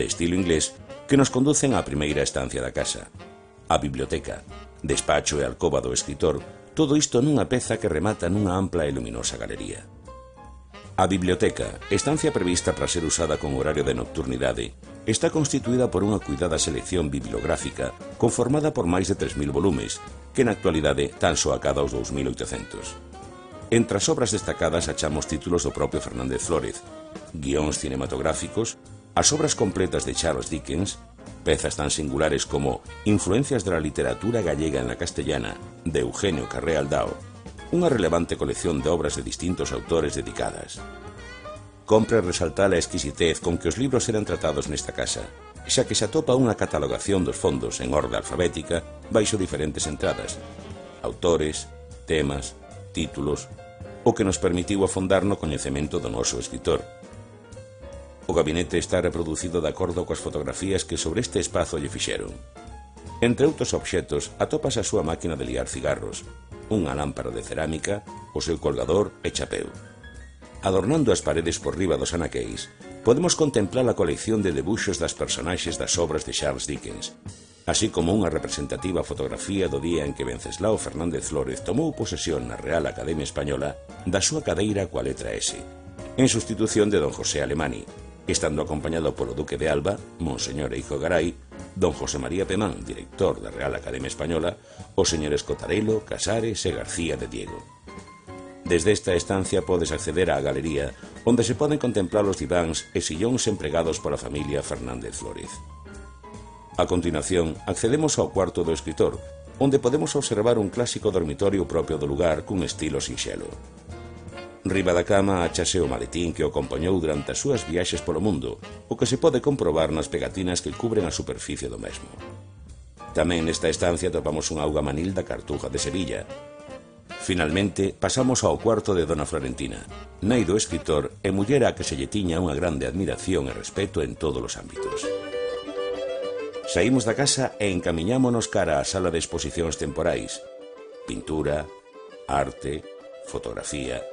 de estilo inglés, que nos conducen á primeira estancia da casa. A biblioteca, despacho e alcoba do escritor, todo isto nunha peza que remata nunha ampla e luminosa galería. A biblioteca, estancia prevista para ser usada con horario de nocturnidade, está constituída por unha cuidada selección bibliográfica conformada por máis de 3.000 volumes, que na actualidade tan só acada os 2.800. Entre as obras destacadas achamos títulos do propio Fernández Flórez, guións cinematográficos, as obras completas de Charles Dickens, pezas tan singulares como Influencias de la literatura gallega en la castellana, de Eugenio Carré Aldao, unha relevante colección de obras de distintos autores dedicadas. Compre resaltar a exquisitez con que os libros eran tratados nesta casa, xa que se atopa unha catalogación dos fondos en orde alfabética baixo diferentes entradas, autores, temas, títulos, o que nos permitiu afondar no coñecemento do noso escritor, O gabinete está reproducido de acordo coas fotografías que sobre este espazo lle fixeron. Entre outros obxetos atopas a súa máquina de liar cigarros, unha lámpara de cerámica, o seu colgador e chapeu. Adornando as paredes por riba dos anaqueis, podemos contemplar a colección de debuxos das personaxes das obras de Charles Dickens, así como unha representativa fotografía do día en que Venceslao Fernández Flórez tomou posesión na Real Academia Española da súa cadeira coa letra S, en sustitución de don José Alemani, estando acompañado polo Duque de Alba, Monseñor Eijo Garay, don José María Pemán, director da Real Academia Española, os señores Cotarelo, Casares e García de Diego. Desde esta estancia podes acceder á galería, onde se poden contemplar os diváns e sillóns empregados pola familia Fernández Flórez. A continuación, accedemos ao cuarto do escritor, onde podemos observar un clásico dormitorio propio do lugar cun estilo sinxelo. Riba da cama achase o maletín que o acompañou durante as súas viaxes polo mundo, o que se pode comprobar nas pegatinas que cubren a superficie do mesmo. Tamén nesta estancia topamos un auga manil da Cartuja de Sevilla. Finalmente, pasamos ao cuarto de Dona Florentina, nai do escritor e muller a que se lle tiña unha grande admiración e respeto en todos os ámbitos. Saímos da casa e encamiñámonos cara á sala de exposicións temporais. Pintura, arte, fotografía,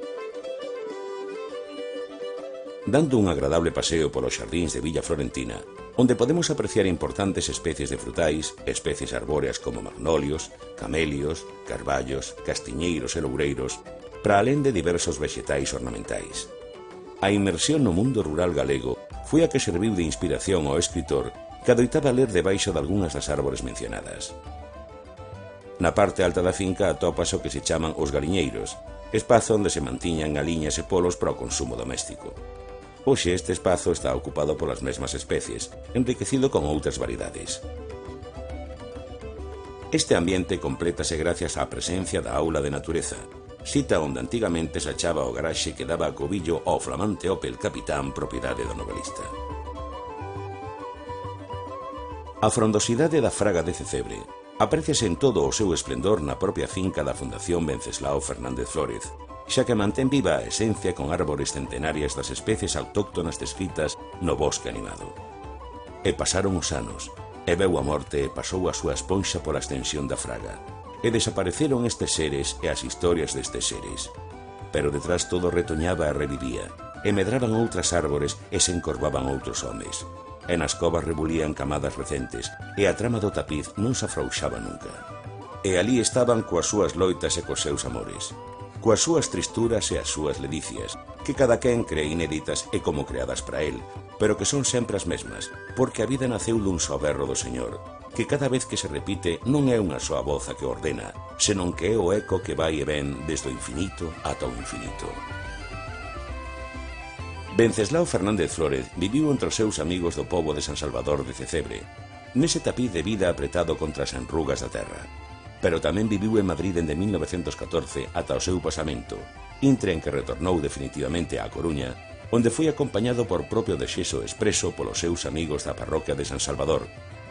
dando un agradable paseo polos xardíns de Villa Florentina, onde podemos apreciar importantes especies de frutais, especies arbóreas como magnolios, camelios, carballos, castiñeiros e loureiros, para alén de diversos vexetais ornamentais. A inmersión no mundo rural galego foi a que serviu de inspiración ao escritor que adoitaba ler debaixo de algunhas das árbores mencionadas. Na parte alta da finca atopas o que se chaman os galiñeiros, espazo onde se mantiñan galiñas e polos para o consumo doméstico. Hoxe este espazo está ocupado polas mesmas especies, enriquecido con outras variedades. Este ambiente complétase gracias á presencia da aula de natureza, cita onde antigamente se achaba o garaxe que daba a cobillo ao flamante Opel Capitán propiedade do novelista. A frondosidade da fraga de Cecebre apreciase en todo o seu esplendor na propia finca da Fundación Venceslao Fernández Flórez, xa que mantén viva a esencia con árbores centenarias das especies autóctonas descritas no bosque animado. E pasaron os anos, e veu a morte e pasou a súa esponxa pola extensión da fraga, e desapareceron estes seres e as historias destes seres. Pero detrás todo retoñaba e revivía, e medraban outras árbores e se encorvaban outros homes. E nas covas rebulían camadas recentes, e a trama do tapiz non se afrouxaba nunca. E ali estaban coas súas loitas e cos seus amores, coas súas tristuras e as súas ledicias, que cada quen cree inéditas e como creadas para el, pero que son sempre as mesmas, porque a vida naceu dun só berro do Señor, que cada vez que se repite non é unha soa voz a que ordena, senón que é o eco que vai e ven desde o infinito ata o infinito. Venceslao Fernández Flórez viviu entre os seus amigos do povo de San Salvador de Cecebre, nese tapiz de vida apretado contra as enrugas da terra pero tamén viviu en Madrid dende 1914 ata o seu pasamento, intre en que retornou definitivamente á Coruña, onde foi acompañado por propio desexo expreso polos seus amigos da parroquia de San Salvador,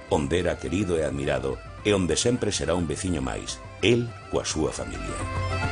onde era querido e admirado e onde sempre será un veciño máis, el coa súa familia.